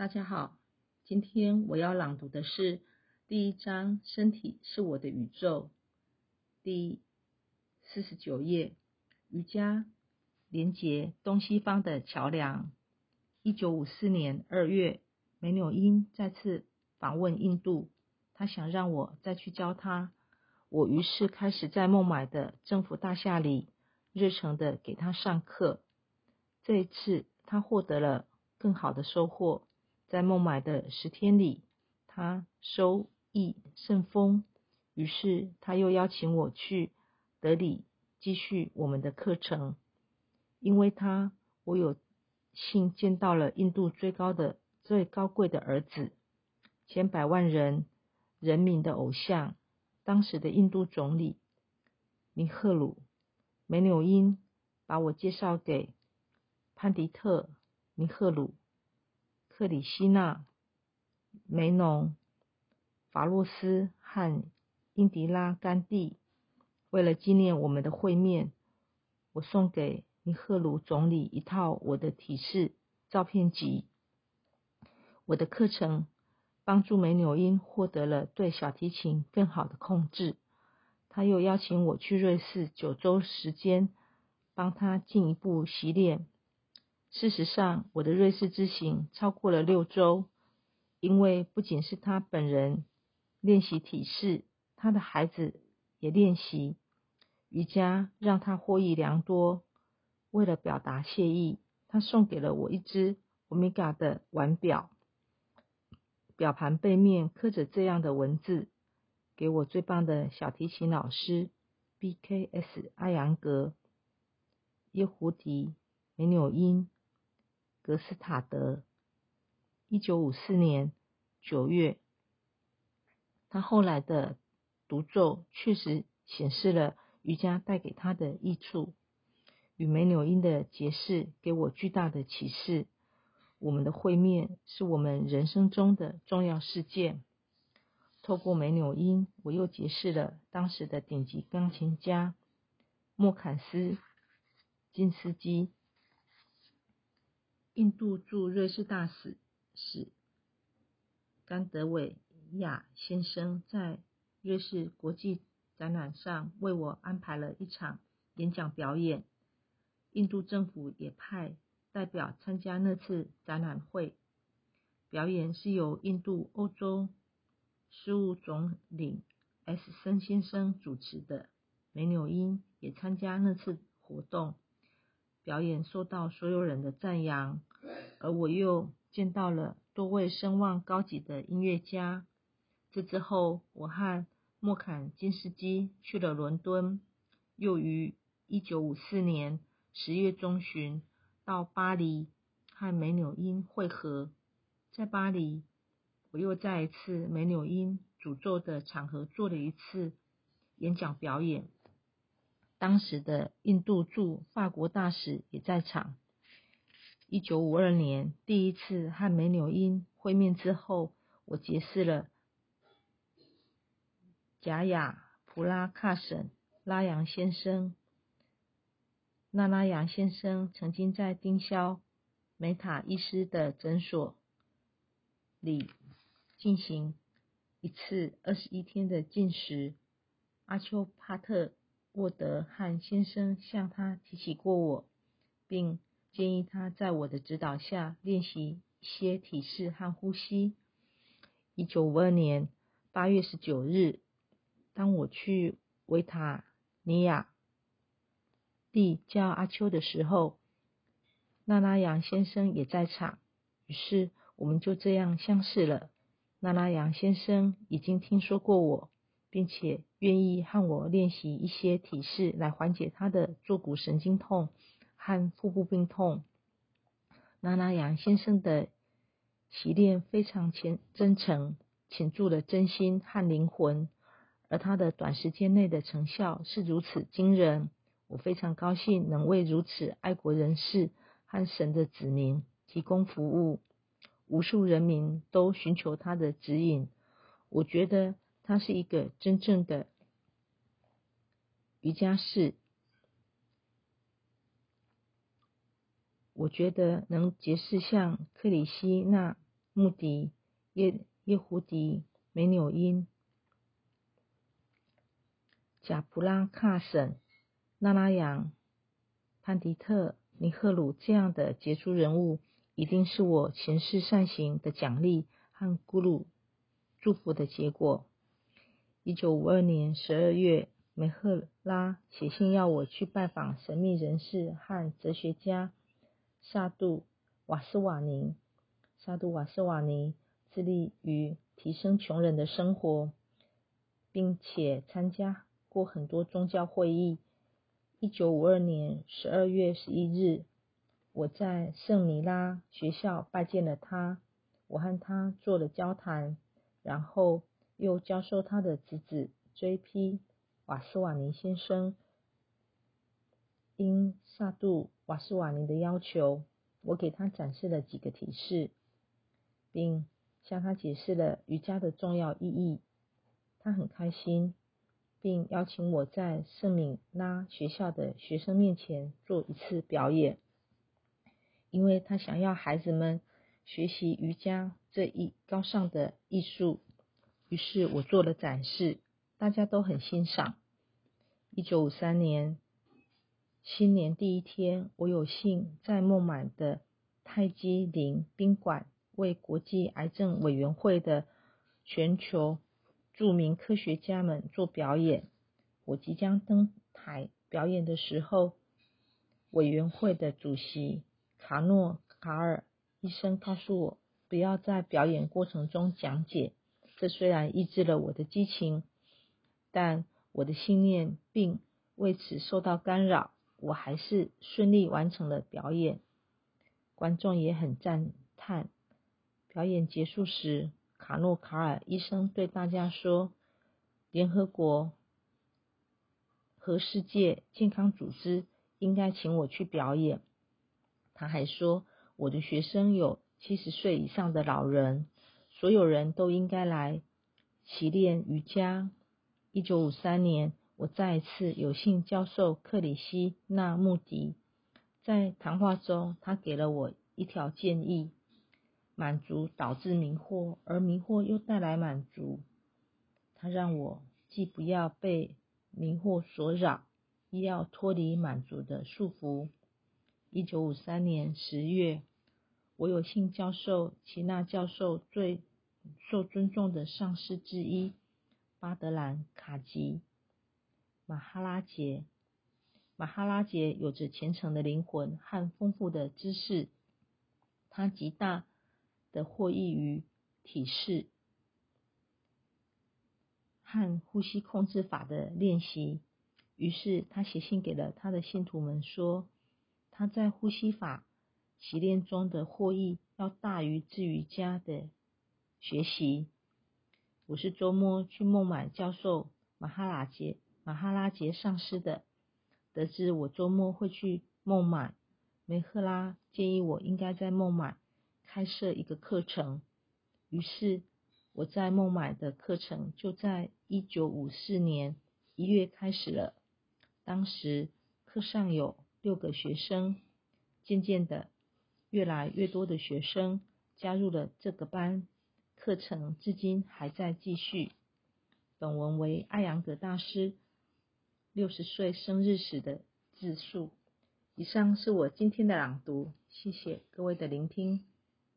大家好，今天我要朗读的是第一章“身体是我的宇宙”第四十九页。瑜伽连接东西方的桥梁。一九五四年二月，梅纽因再次访问印度，他想让我再去教他。我于是开始在孟买的政府大厦里热诚的给他上课。这一次，他获得了更好的收获。在孟买的十天里，他收益甚丰。于是，他又邀请我去德里继续我们的课程。因为他，我有幸见到了印度最高的、最高贵的儿子，千百万人人民的偶像，当时的印度总理尼赫鲁。梅纽因把我介绍给潘迪特·尼赫鲁。克里希纳、梅农、法洛斯和英迪拉·甘地，为了纪念我们的会面，我送给尼赫鲁总理一套我的体式照片集。我的课程帮助梅纽因获得了对小提琴更好的控制。他又邀请我去瑞士九周时间，帮他进一步习练。事实上，我的瑞士之行超过了六周，因为不仅是他本人练习体式，他的孩子也练习瑜伽，让他获益良多。为了表达谢意，他送给了我一只欧米伽的腕表，表盘背面刻着这样的文字：“给我最棒的小提琴老师 B.K.S. 阿扬格、耶胡迪、梅纽因。”格斯塔德，一九五四年九月，他后来的独奏确实显示了瑜伽带给他的益处。与梅纽因的结识给我巨大的启示。我们的会面是我们人生中的重要事件。透过梅纽因，我又结识了当时的顶级钢琴家莫坎斯金斯基。印度驻瑞士大使史甘德韦亚先生在瑞士国际展览上为我安排了一场演讲表演。印度政府也派代表参加那次展览会。表演是由印度欧洲事务总领 S 森先生主持的。梅纽因也参加那次活动。表演受到所有人的赞扬，而我又见到了多位声望高级的音乐家。这之后，我和莫坎金斯基去了伦敦，又于一九五四年十月中旬到巴黎和梅纽因会合。在巴黎，我又在一次梅纽因诅咒的场合做了一次演讲表演。当时的印度驻法国大使也在场。一九五二年第一次和梅纽因会面之后，我结识了贾雅普拉卡什拉扬先生。那拉扬先生曾经在丁肖梅塔医师的诊所里进行一次二十一天的进食。阿丘帕特。沃德汉先生向他提起过我，并建议他在我的指导下练习一些体式和呼吸。一九五二年八月十九日，当我去维塔尼亚地教阿丘的时候，纳拉扬先生也在场，于是我们就这样相识了。纳拉扬先生已经听说过我。并且愿意和我练习一些体式来缓解他的坐骨神经痛和腹部病痛。纳拉杨先生的习练非常虔真诚，倾注了真心和灵魂，而他的短时间内的成效是如此惊人。我非常高兴能为如此爱国人士和神的子民提供服务。无数人民都寻求他的指引。我觉得。他是一个真正的瑜伽士。我觉得能结识像克里希那穆迪、叶叶胡迪、梅纽因、贾普拉卡省、纳拉扬、潘迪特、尼赫鲁这样的杰出人物，一定是我前世善行的奖励和咕噜祝福的结果。一九五二年十二月，梅赫拉写信要我去拜访神秘人士和哲学家萨杜瓦斯瓦尼。萨杜瓦斯瓦尼致力于提升穷人的生活，并且参加过很多宗教会议。一九五二年十二月十一日，我在圣米拉学校拜见了他，我和他做了交谈，然后又教授他的侄子 J.P. 瓦斯瓦尼先生。因萨杜瓦斯瓦尼的要求，我给他展示了几个提示。并向他解释了瑜伽的重要意义，他很开心，并邀请我在圣米拉学校的学生面前做一次表演，因为他想要孩子们学习瑜伽这一高尚的艺术。于是我做了展示，大家都很欣赏。一九五三年新年第一天，我有幸在孟买的泰姬陵宾馆。为国际癌症委员会的全球著名科学家们做表演。我即将登台表演的时候，委员会的主席卡诺卡尔医生告诉我，不要在表演过程中讲解。这虽然抑制了我的激情，但我的信念并为此受到干扰。我还是顺利完成了表演，观众也很赞叹。表演结束时，卡诺卡尔医生对大家说：“联合国和世界健康组织应该请我去表演。”他还说：“我的学生有七十岁以上的老人，所有人都应该来习练瑜伽。”一九五三年，我再一次有幸教授克里希那穆迪。在谈话中，他给了我一条建议。满足导致迷惑，而迷惑又带来满足。他让我既不要被迷惑所扰，亦要脱离满足的束缚。一九五三年十月，我有幸教授齐纳教授最受尊重的上师之一巴德兰卡吉马哈拉杰。马哈拉杰有着虔诚的灵魂和丰富的知识，他极大。的获益于体式和呼吸控制法的练习，于是他写信给了他的信徒们说，他在呼吸法习练中的获益要大于至瑜伽的学习。我是周末去孟买教授马哈拉杰马哈拉杰上师的，得知我周末会去孟买，梅赫拉建议我应该在孟买。开设一个课程，于是我在孟买的课程就在一九五四年一月开始了。当时课上有六个学生，渐渐的，越来越多的学生加入了这个班，课程至今还在继续。本文为艾扬格大师六十岁生日时的自述。以上是我今天的朗读，谢谢各位的聆听。